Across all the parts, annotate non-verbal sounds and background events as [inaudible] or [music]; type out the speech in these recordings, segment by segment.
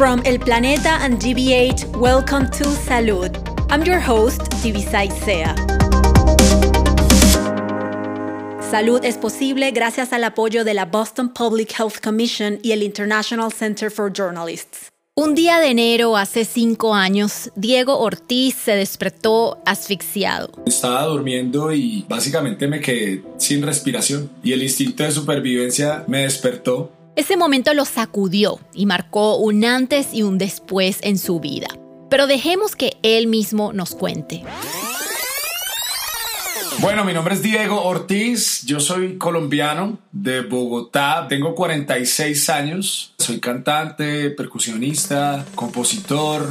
From El Planeta and GBH, welcome to Salud. I'm your host, Divisay Sea. Salud es posible gracias al apoyo de la Boston Public Health Commission y el International Center for Journalists. Un día de enero, hace cinco años, Diego Ortiz se despertó asfixiado. Estaba durmiendo y básicamente me quedé sin respiración y el instinto de supervivencia me despertó. Ese momento lo sacudió y marcó un antes y un después en su vida. Pero dejemos que él mismo nos cuente. Bueno, mi nombre es Diego Ortiz, yo soy colombiano de Bogotá, tengo 46 años, soy cantante, percusionista, compositor.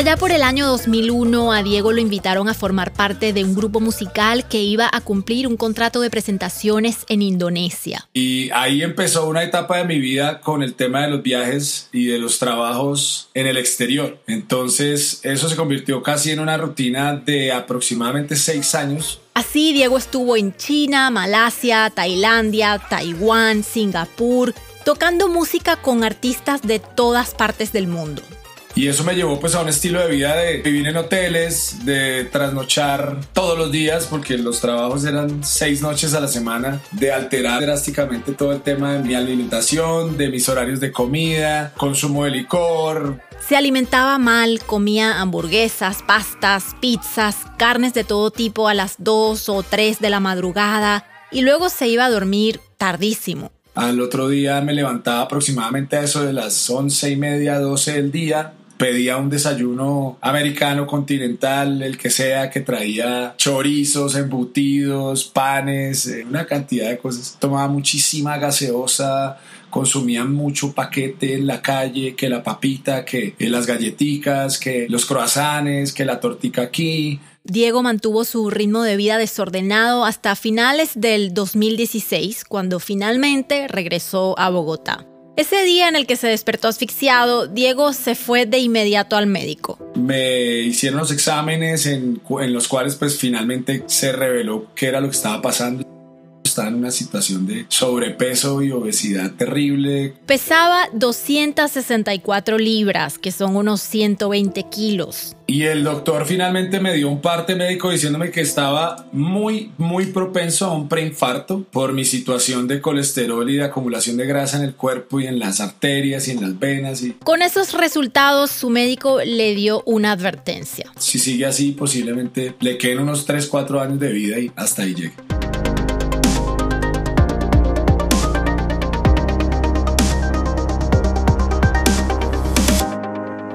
Allá por el año 2001 a Diego lo invitaron a formar parte de un grupo musical que iba a cumplir un contrato de presentaciones en Indonesia. Y ahí empezó una etapa de mi vida con el tema de los viajes y de los trabajos en el exterior. Entonces eso se convirtió casi en una rutina de aproximadamente seis años. Así Diego estuvo en China, Malasia, Tailandia, Taiwán, Singapur, tocando música con artistas de todas partes del mundo. Y eso me llevó pues a un estilo de vida de vivir en hoteles, de trasnochar todos los días, porque los trabajos eran seis noches a la semana, de alterar drásticamente todo el tema de mi alimentación, de mis horarios de comida, consumo de licor. Se alimentaba mal, comía hamburguesas, pastas, pizzas, carnes de todo tipo a las 2 o 3 de la madrugada y luego se iba a dormir tardísimo. Al otro día me levantaba aproximadamente a eso de las once y media, 12 del día, pedía un desayuno americano, continental, el que sea, que traía chorizos, embutidos, panes, eh, una cantidad de cosas. Tomaba muchísima gaseosa, consumía mucho paquete en la calle, que la papita, que las galletitas, que los croissants, que la tortica aquí. Diego mantuvo su ritmo de vida desordenado hasta finales del 2016, cuando finalmente regresó a Bogotá. Ese día en el que se despertó asfixiado, Diego se fue de inmediato al médico. Me hicieron los exámenes en, los cuales pues finalmente se reveló qué era lo que estaba pasando estaba en una situación de sobrepeso y obesidad terrible. Pesaba 264 libras, que son unos 120 kilos. Y el doctor finalmente me dio un parte médico diciéndome que estaba muy, muy propenso a un preinfarto por mi situación de colesterol y de acumulación de grasa en el cuerpo y en las arterias y en las venas. Y... Con esos resultados, su médico le dio una advertencia. Si sigue así, posiblemente le queden unos 3, 4 años de vida y hasta ahí llegue.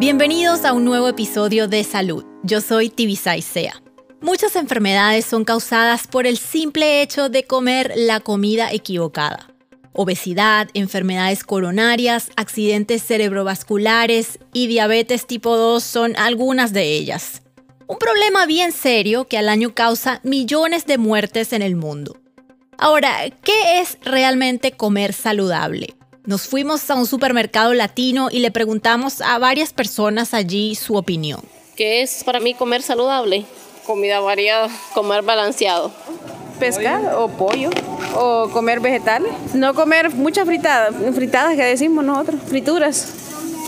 Bienvenidos a un nuevo episodio de Salud. Yo soy Tibisay Sea. Muchas enfermedades son causadas por el simple hecho de comer la comida equivocada. Obesidad, enfermedades coronarias, accidentes cerebrovasculares y diabetes tipo 2 son algunas de ellas. Un problema bien serio que al año causa millones de muertes en el mundo. Ahora, ¿qué es realmente comer saludable? Nos fuimos a un supermercado latino y le preguntamos a varias personas allí su opinión. ¿Qué es para mí comer saludable? Comida variada, comer balanceado. Pescado o pollo o comer vegetales. No comer muchas fritadas, fritadas que decimos nosotros, frituras.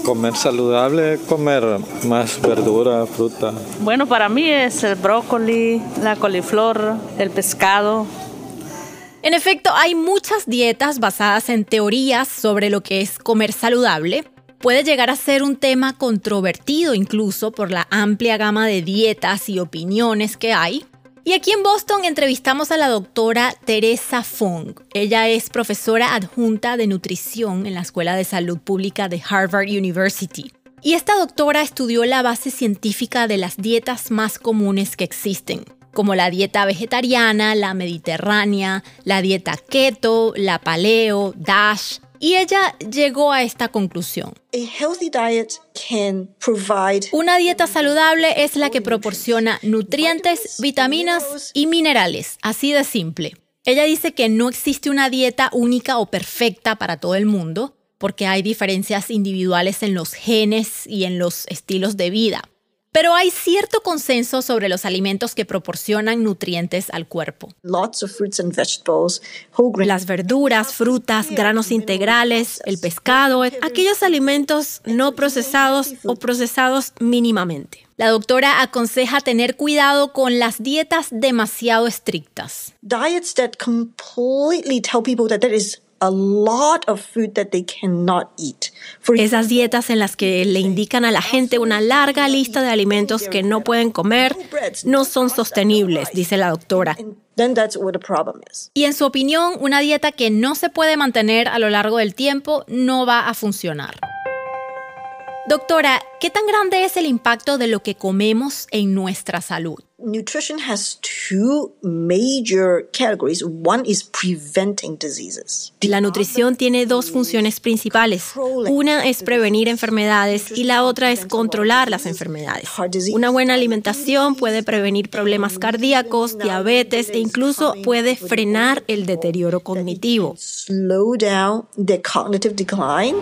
Comer saludable, comer más verdura, fruta. Bueno, para mí es el brócoli, la coliflor, el pescado, en efecto, hay muchas dietas basadas en teorías sobre lo que es comer saludable. Puede llegar a ser un tema controvertido incluso por la amplia gama de dietas y opiniones que hay. Y aquí en Boston entrevistamos a la doctora Teresa Fong. Ella es profesora adjunta de nutrición en la Escuela de Salud Pública de Harvard University. Y esta doctora estudió la base científica de las dietas más comunes que existen como la dieta vegetariana, la mediterránea, la dieta keto, la paleo, DASH, y ella llegó a esta conclusión. Una dieta saludable es la que proporciona nutrientes, vitaminas y minerales, así de simple. Ella dice que no existe una dieta única o perfecta para todo el mundo, porque hay diferencias individuales en los genes y en los estilos de vida. Pero hay cierto consenso sobre los alimentos que proporcionan nutrientes al cuerpo. Las verduras, frutas, granos integrales, el pescado, aquellos alimentos no procesados o procesados mínimamente. La doctora aconseja tener cuidado con las dietas demasiado estrictas. Diets that completely tell people that there is a lot of food that they cannot eat. Esas dietas en las que le indican a la gente una larga lista de alimentos que no pueden comer no son sostenibles, dice la doctora. Y en su opinión, una dieta que no se puede mantener a lo largo del tiempo no va a funcionar. Doctora, ¿qué tan grande es el impacto de lo que comemos en nuestra salud? Nutrition has two major categories. One is preventing diseases. La nutrición tiene dos funciones principales. Una es prevenir enfermedades y la otra es controlar las enfermedades. Una buena alimentación puede prevenir problemas cardíacos, diabetes e incluso puede frenar el deterioro cognitivo. Slow down the cognitive decline.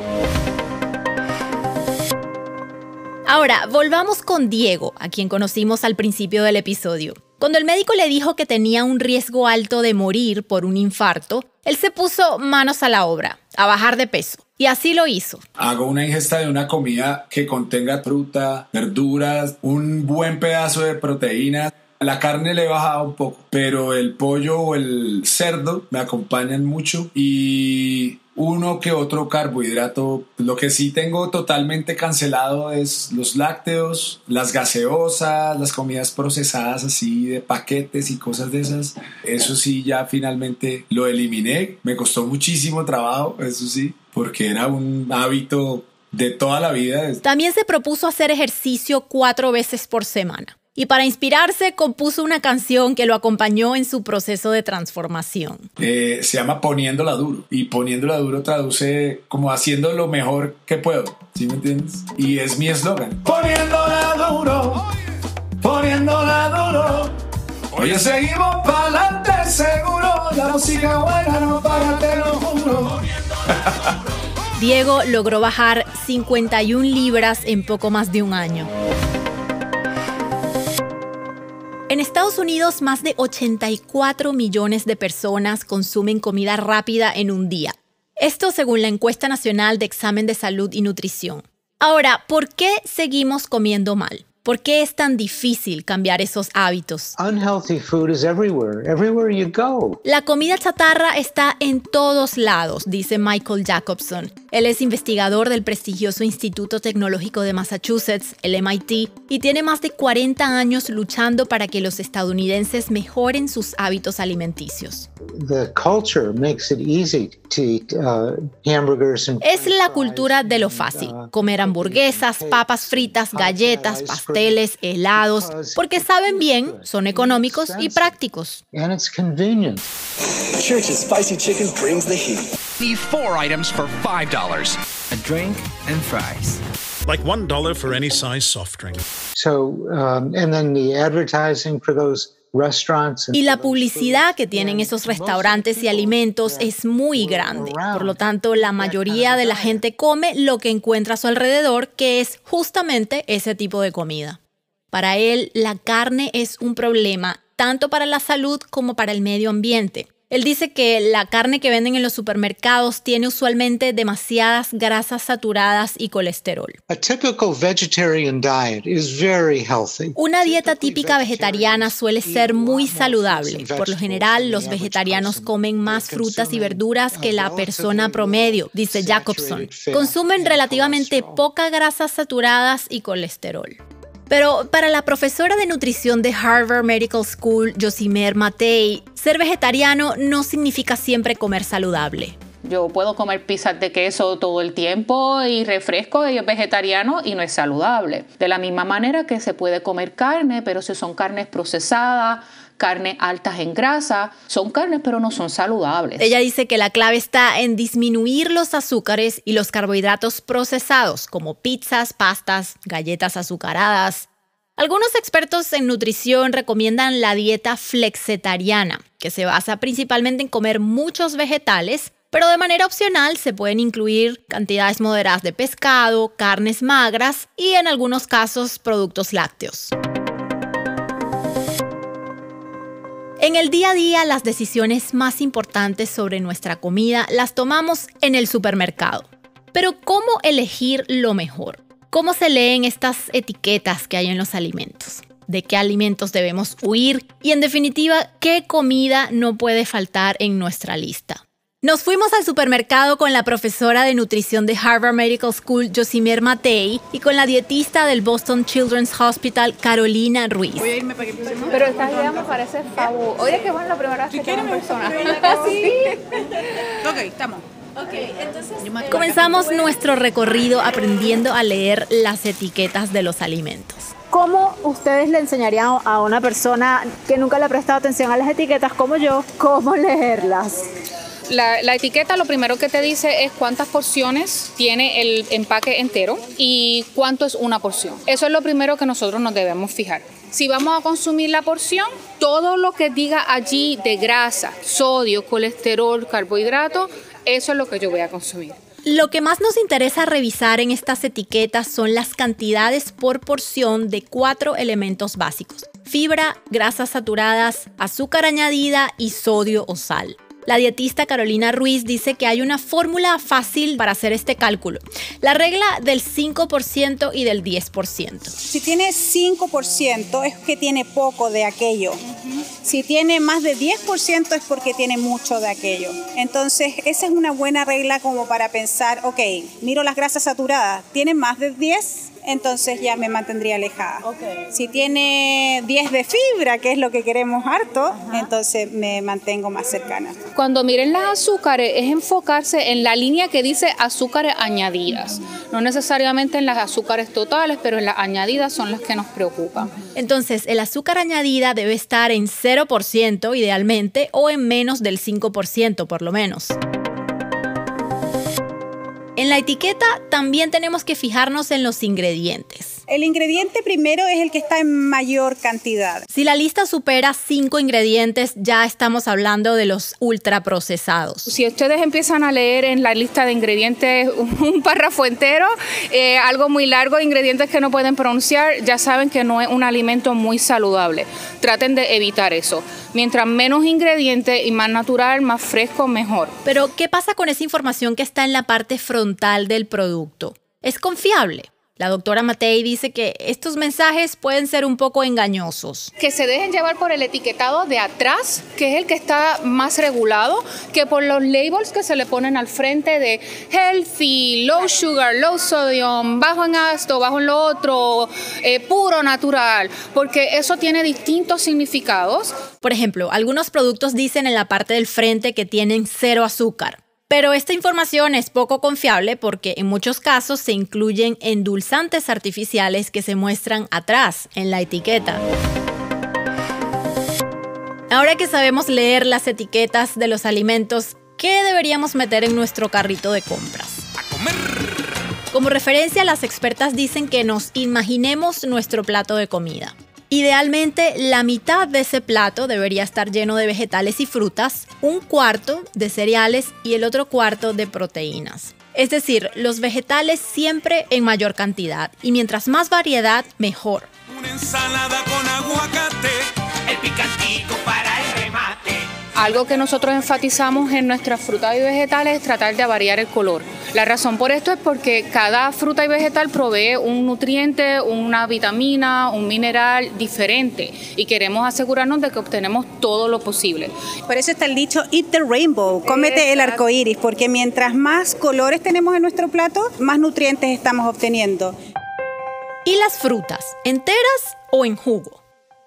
Ahora, volvamos con Diego, a quien conocimos al principio del episodio. Cuando el médico le dijo que tenía un riesgo alto de morir por un infarto, él se puso manos a la obra, a bajar de peso. Y así lo hizo. Hago una ingesta de una comida que contenga fruta, verduras, un buen pedazo de proteína. La carne le he bajado un poco, pero el pollo o el cerdo me acompañan mucho y uno que otro carbohidrato. Lo que sí tengo totalmente cancelado es los lácteos, las gaseosas, las comidas procesadas así de paquetes y cosas de esas. Eso sí, ya finalmente lo eliminé. Me costó muchísimo trabajo, eso sí, porque era un hábito de toda la vida. También se propuso hacer ejercicio cuatro veces por semana y para inspirarse compuso una canción que lo acompañó en su proceso de transformación. Eh, se llama Poniéndola Duro y Poniéndola Duro traduce como haciendo lo mejor que puedo, ¿sí me entiendes? Y es mi eslogan. Poniéndola duro, poniéndola duro. Hoy seguimos para adelante seguro, la música buena no para, te lo juro. Diego logró bajar 51 libras en poco más de un año. En Estados Unidos, más de 84 millones de personas consumen comida rápida en un día. Esto según la encuesta nacional de examen de salud y nutrición. Ahora, ¿por qué seguimos comiendo mal? ¿Por qué es tan difícil cambiar esos hábitos? La comida chatarra está en todos lados, dice Michael Jacobson. Él es investigador del prestigioso Instituto Tecnológico de Massachusetts, el MIT, y tiene más de 40 años luchando para que los estadounidenses mejoren sus hábitos alimenticios. Es la cultura de lo fácil, comer hamburguesas, papas fritas, galletas, pasteles, helados, porque saben bien, son económicos y prácticos. Church's spicy chicken brings the heat. Need four items for $5. A drink and fries. Like $1 for any size soft drink. So, um, and then the advertising for those y la publicidad que tienen esos restaurantes y alimentos es muy grande. Por lo tanto, la mayoría de la gente come lo que encuentra a su alrededor, que es justamente ese tipo de comida. Para él, la carne es un problema tanto para la salud como para el medio ambiente. Él dice que la carne que venden en los supermercados tiene usualmente demasiadas grasas saturadas y colesterol. Una dieta típica vegetariana suele ser muy saludable. Por lo general, los vegetarianos comen más frutas y verduras que la persona promedio, dice Jacobson. Consumen relativamente pocas grasas saturadas y colesterol. Pero para la profesora de nutrición de Harvard Medical School, Josimer Matei, ser vegetariano no significa siempre comer saludable. Yo puedo comer pizzas de queso todo el tiempo y refresco y es vegetariano y no es saludable. De la misma manera que se puede comer carne, pero si son carnes procesadas, carnes altas en grasa, son carnes pero no son saludables. Ella dice que la clave está en disminuir los azúcares y los carbohidratos procesados como pizzas, pastas, galletas azucaradas. Algunos expertos en nutrición recomiendan la dieta flexetariana, que se basa principalmente en comer muchos vegetales pero de manera opcional se pueden incluir cantidades moderadas de pescado, carnes magras y en algunos casos productos lácteos. En el día a día las decisiones más importantes sobre nuestra comida las tomamos en el supermercado. Pero ¿cómo elegir lo mejor? ¿Cómo se leen estas etiquetas que hay en los alimentos? ¿De qué alimentos debemos huir? Y en definitiva, ¿qué comida no puede faltar en nuestra lista? Nos fuimos al supermercado con la profesora de nutrición de Harvard Medical School, Josimer Matei, y con la dietista del Boston Children's Hospital, Carolina Ruiz. Pero esta idea me parece fabulosa. Oye, qué bueno la primera vez que tengo persona. [laughs] sí. ok, estamos. entonces comenzamos nuestro recorrido aprendiendo a leer las etiquetas de los alimentos. ¿Cómo ustedes le enseñarían a una persona que nunca le ha prestado atención a las etiquetas como yo, cómo leerlas? La, etiqueta lo primero que te dice es cuántas porciones tiene el empaque entero y cuánto es una porción. Eso es lo primero que nosotros nos debemos fijar. Si vamos a consumir la porción, todo lo que diga allí de grasa, sodio, colesterol, carbohidrato, eso es lo que yo voy a consumir. Lo que más nos interesa revisar en estas etiquetas son las cantidades por porción de cuatro elementos básicos. Fibra, grasas saturadas, azúcar añadida y sodio o sal. La dietista Carolina Ruiz dice que hay una fórmula fácil para hacer este cálculo. La regla del 5% y del 10%. Si tiene 5% es que tiene poco de aquello. Si tiene más de 10% es porque tiene mucho de aquello. Entonces, esa es una buena regla como para pensar, ok, miro las grasas saturadas, ¿tiene más de 10? Entonces ya me mantendría alejada. Si tiene 10 de fibra, que es lo que queremos harto, entonces me mantengo más cercana. Cuando miren las azúcares, es enfocarse en la línea que dice azúcares añadidas. No necesariamente en las azúcares totales, pero en las añadidas son las que nos preocupan. Entonces, el azúcar añadida debe estar en 0% idealmente o en menos del 5% por lo menos. En la etiqueta también tenemos que fijarnos en los ingredientes. El ingrediente primero es el que está en mayor cantidad. Si la lista supera cinco ingredientes, ya estamos hablando de los ultraprocesados. Si ustedes empiezan a leer en la lista de ingredientes un [laughs] párrafo entero, eh, algo muy largo de ingredientes que no pueden pronunciar, ya saben que no es un alimento muy saludable. Traten de evitar eso. Mientras menos ingredientes y más natural, más fresco, mejor. Pero, ¿qué pasa con esa información que está en la parte frontal del producto? ¿Es confiable? La doctora Matei dice que estos mensajes pueden ser un poco engañosos. Que se dejen llevar por el etiquetado de atrás, que es el que está más regulado, que por los labels que se le ponen al frente de healthy, low sugar, low sodium, bajo en esto, bajo en lo otro, eh, puro natural, porque eso tiene distintos significados. Por ejemplo, algunos productos dicen en la parte del frente que tienen cero azúcar. Pero esta información es poco confiable porque en muchos casos se incluyen endulzantes artificiales que se muestran atrás en la etiqueta. Ahora que sabemos leer las etiquetas de los alimentos, ¿qué deberíamos meter en nuestro carrito de compras? Como referencia, las expertas dicen que nos imaginemos nuestro plato de comida. Idealmente, la mitad de ese plato debería estar lleno de vegetales y frutas, un cuarto de cereales y el otro cuarto de proteínas. Es decir, los vegetales siempre en mayor cantidad y mientras más variedad, mejor. Una ensalada con aguacate, el remate. Algo que nosotros enfatizamos en nuestras frutas y vegetales es tratar de variar el color. La razón por esto es porque cada fruta y vegetal provee un nutriente, una vitamina, un mineral diferente y queremos asegurarnos de que obtenemos todo lo posible. Por eso está el dicho Eat the Rainbow, cómete el arco iris, porque mientras más colores tenemos en nuestro plato, más nutrientes estamos obteniendo. ¿Y las frutas? ¿Enteras o en jugo?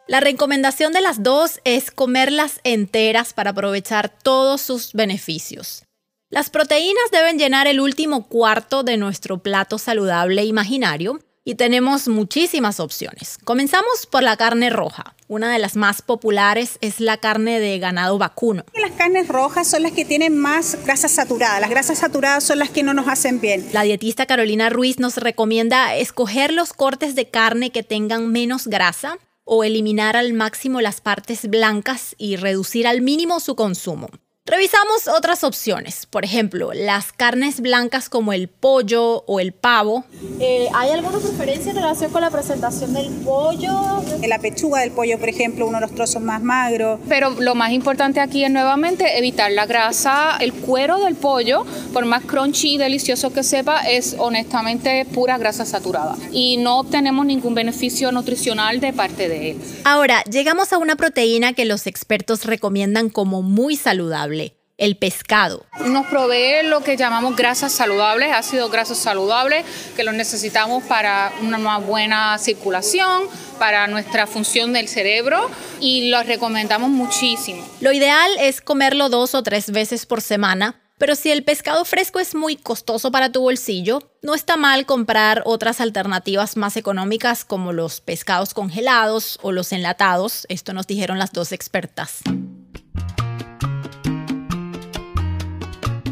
La recomendación de las dos es comerlas enteras para aprovechar todos sus beneficios. Las proteínas deben llenar el último cuarto de nuestro plato saludable imaginario y tenemos muchísimas opciones. Comenzamos por la carne roja. Una de las más populares es la carne de ganado vacuno. Las carnes rojas son las que tienen más grasas saturadas. Las grasas saturadas son las que no nos hacen bien. La dietista Carolina Ruiz nos recomienda escoger los cortes de carne que tengan menos grasa o eliminar al máximo las partes blancas y reducir al mínimo su consumo. Revisamos otras opciones, por ejemplo, las carnes blancas como el pollo o el pavo. Eh, ¿Hay alguna preferencia en relación con la presentación del pollo? La pechuga del pollo, por ejemplo, uno de los trozos más magros. Pero lo más importante aquí es nuevamente evitar la grasa. El cuero del pollo, por más crunchy y delicioso que sepa, es honestamente pura grasa saturada. Y no obtenemos ningún beneficio nutricional de parte de él. Ahora, llegamos a una proteína que los expertos recomiendan como muy saludable el pescado. Nos provee lo que llamamos grasas saludables, ácidos grasos saludables, que los necesitamos para una más buena circulación, para nuestra función del cerebro y los recomendamos muchísimo. Lo ideal es comerlo dos o tres veces por semana. Pero si el pescado fresco es muy costoso para tu bolsillo, no está mal comprar otras alternativas más económicas como los pescados congelados o los enlatados. Esto nos dijeron las dos expertas.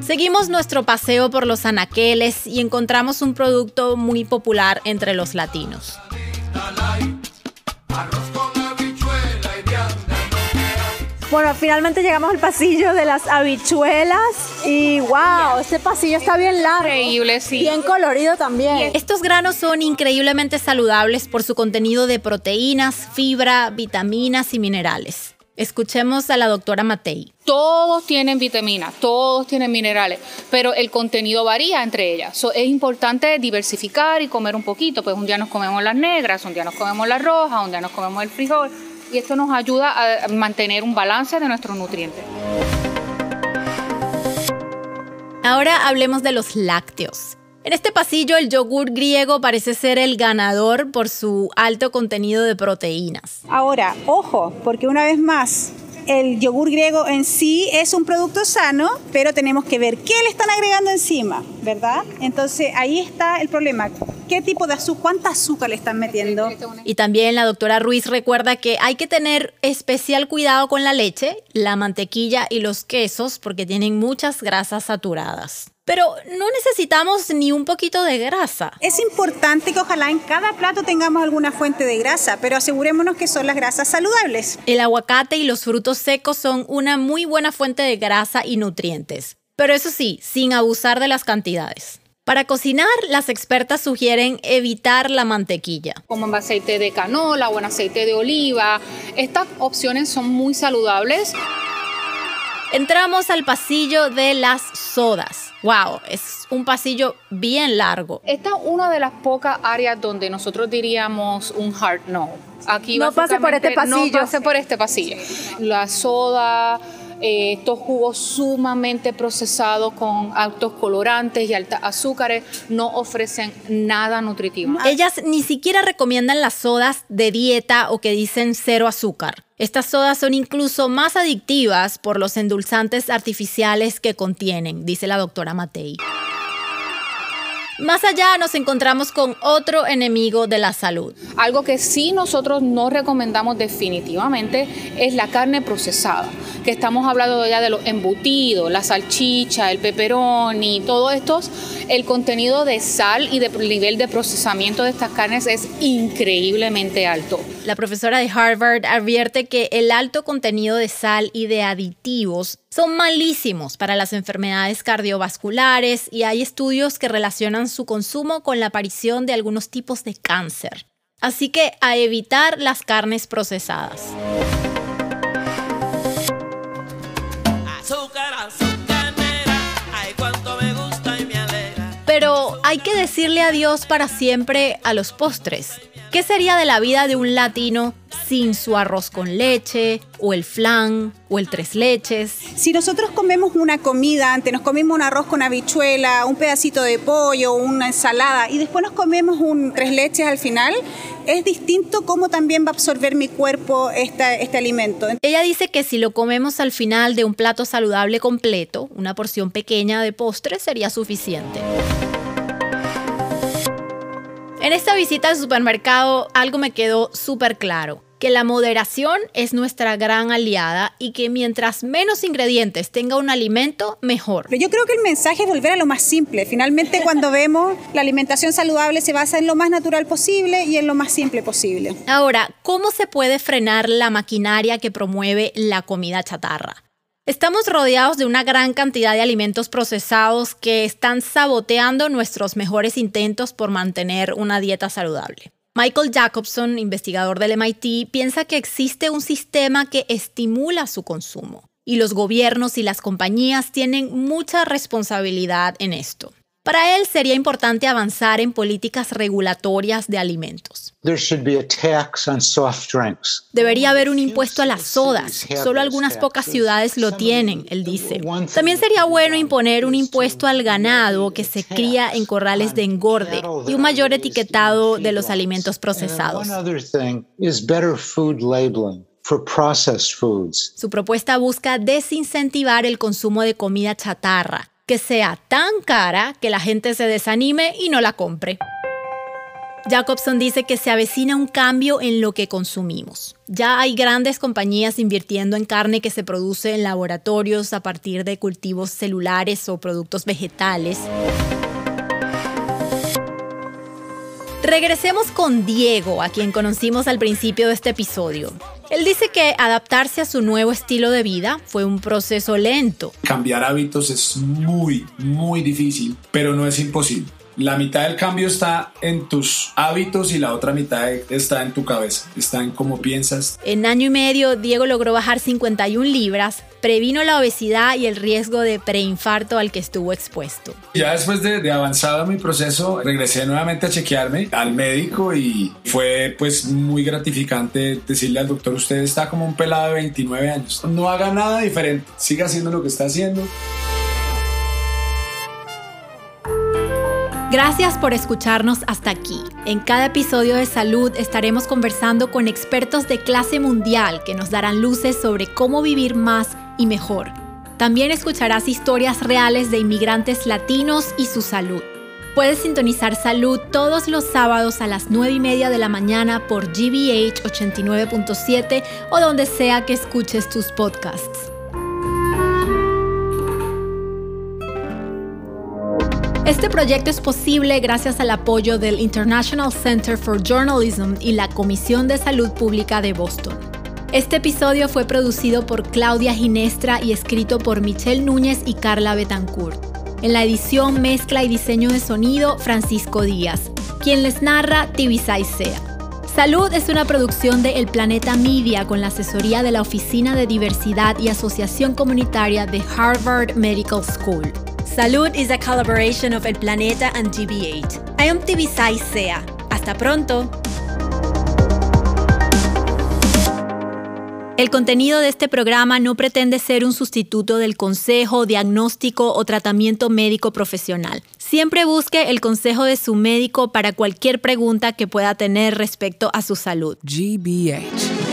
Seguimos nuestro paseo por los anaqueles y encontramos un producto muy popular entre los latinos. Bueno, finalmente llegamos al pasillo de las habichuelas y wow, este pasillo está bien largo. Increíble, sí. Bien colorido también. Estos granos son increíblemente saludables por su contenido de proteínas, fibra, vitaminas y minerales. Escuchemos a la doctora Matei. Todos tienen vitaminas, todos tienen minerales, pero el contenido varía entre ellas. es importante diversificar y comer un poquito. Pues un día nos comemos las negras, un día nos comemos las rojas, un día nos comemos el frijol. Y esto nos ayuda a mantener un balance de nuestros nutrientes. Ahora hablemos de los lácteos. En este pasillo el yogur griego parece ser el ganador por su alto contenido de proteínas. Ahora, ojo, porque una vez más, el yogur griego en sí es un producto sano, pero tenemos que ver qué le están agregando encima, ¿verdad? Entonces ahí está el problema. ¿Qué tipo de azúcar, cuánta azúcar le están metiendo? Y también la doctora Ruiz recuerda que hay que tener especial cuidado con la leche, la mantequilla y los quesos porque tienen muchas grasas saturadas. Pero no necesitamos ni un poquito de grasa. Es importante que ojalá en cada plato tengamos alguna fuente de grasa, pero asegurémonos que son las grasas saludables. El aguacate y los frutos secos son una muy buena fuente de grasa y nutrientes. Pero eso sí, sin abusar de las cantidades. Para cocinar, las expertas sugieren evitar la mantequilla. Como en aceite de canola o en aceite de oliva. Estas opciones son muy saludables. Entramos al pasillo de las sodas. Wow, es un pasillo bien largo. Esta es una de las pocas áreas donde nosotros diríamos un hard no. Aquí no pase por este pasillo. No pase por este pasillo. La soda, eh, estos jugos sumamente procesados con altos colorantes y altas azúcares no ofrecen nada nutritivo. Ellas ni siquiera recomiendan las sodas de dieta o que dicen cero azúcar. Estas sodas son incluso más adictivas por los endulzantes artificiales que contienen, dice la doctora Matei. Más allá nos encontramos con otro enemigo de la salud. Algo que sí nosotros no recomendamos definitivamente es la carne procesada, que estamos hablando ya de los embutidos, la salchicha, el pepperoni, todo esto, el contenido de sal y de nivel de procesamiento de estas carnes es increíblemente alto. La profesora de Harvard advierte que el alto contenido de sal y de aditivos son malísimos para las enfermedades cardiovasculares y hay estudios que relacionan su consumo con la aparición de algunos tipos de cáncer. Así que a evitar las carnes procesadas. Pero hay que decirle adiós para siempre a los postres. ¿Qué sería de la vida de un latino sin su arroz con leche, o el flan, o el tres leches? Si nosotros comemos una comida, antes nos comemos un arroz con habichuela, un pedacito de pollo, una ensalada, y después nos comemos un tres leches al final, es distinto cómo también va a absorber mi cuerpo este alimento. Ella dice que si lo comemos al final de un plato saludable completo, una porción pequeña de postre sería suficiente. En esta visita al supermercado algo me quedó súper claro, que la moderación es nuestra gran aliada y que mientras menos ingredientes tenga un alimento, mejor. Yo creo que el mensaje es volver a lo más simple. Finalmente cuando [laughs] vemos la alimentación saludable se basa en lo más natural posible y en lo más simple posible. Ahora, ¿cómo se puede frenar la maquinaria que promueve la comida chatarra? Estamos rodeados de una gran cantidad de alimentos procesados que están saboteando nuestros mejores intentos por mantener una dieta saludable. Michael Jacobson, investigador del MIT, piensa que existe un sistema que estimula su consumo y los gobiernos y las compañías tienen mucha responsabilidad en esto. Para él sería importante avanzar en políticas regulatorias de alimentos. Debería haber un impuesto a las sodas. Solo algunas pocas ciudades lo tienen, él dice. También sería bueno imponer un impuesto al ganado que se cría en corrales de engorde y un mayor etiquetado de los alimentos procesados. Su propuesta busca desincentivar el consumo de comida chatarra que sea tan cara que la gente se desanime y no la compre. Jacobson dice que se avecina un cambio en lo que consumimos. Ya hay grandes compañías invirtiendo en carne que se produce en laboratorios a partir de cultivos celulares o productos vegetales. Regresemos con Diego, a quien conocimos al principio de este episodio. Él dice que adaptarse a su nuevo estilo de vida fue un proceso lento. Cambiar hábitos es muy, muy difícil, pero no es imposible. La mitad del cambio está en tus hábitos y la otra mitad está en tu cabeza, está en cómo piensas. En año y medio, Diego logró bajar 51 libras, previno la obesidad y el riesgo de preinfarto al que estuvo expuesto. Ya después de, de avanzado mi proceso, regresé nuevamente a chequearme al médico y fue pues muy gratificante decirle al doctor, usted está como un pelado de 29 años, no haga nada diferente, siga haciendo lo que está haciendo. Gracias por escucharnos hasta aquí. En cada episodio de Salud estaremos conversando con expertos de clase mundial que nos darán luces sobre cómo vivir más y mejor. También escucharás historias reales de inmigrantes latinos y su salud. Puedes sintonizar Salud todos los sábados a las 9 y media de la mañana por GBH 89.7 o donde sea que escuches tus podcasts. Este proyecto es posible gracias al apoyo del International Center for Journalism y la Comisión de Salud Pública de Boston. Este episodio fue producido por Claudia Ginestra y escrito por Michelle Núñez y Carla Betancourt. En la edición, mezcla y diseño de sonido, Francisco Díaz. Quien les narra, Tibisay Sea. Salud es una producción de El Planeta Media con la asesoría de la Oficina de Diversidad y Asociación Comunitaria de Harvard Medical School. Salud is a collaboration of El Planeta and GBH. I am Tibisay Sea. Hasta pronto. El contenido de este programa no pretende ser un sustituto del consejo, diagnóstico o tratamiento médico profesional. Siempre busque el consejo de su médico para cualquier pregunta que pueda tener respecto a su salud. GBH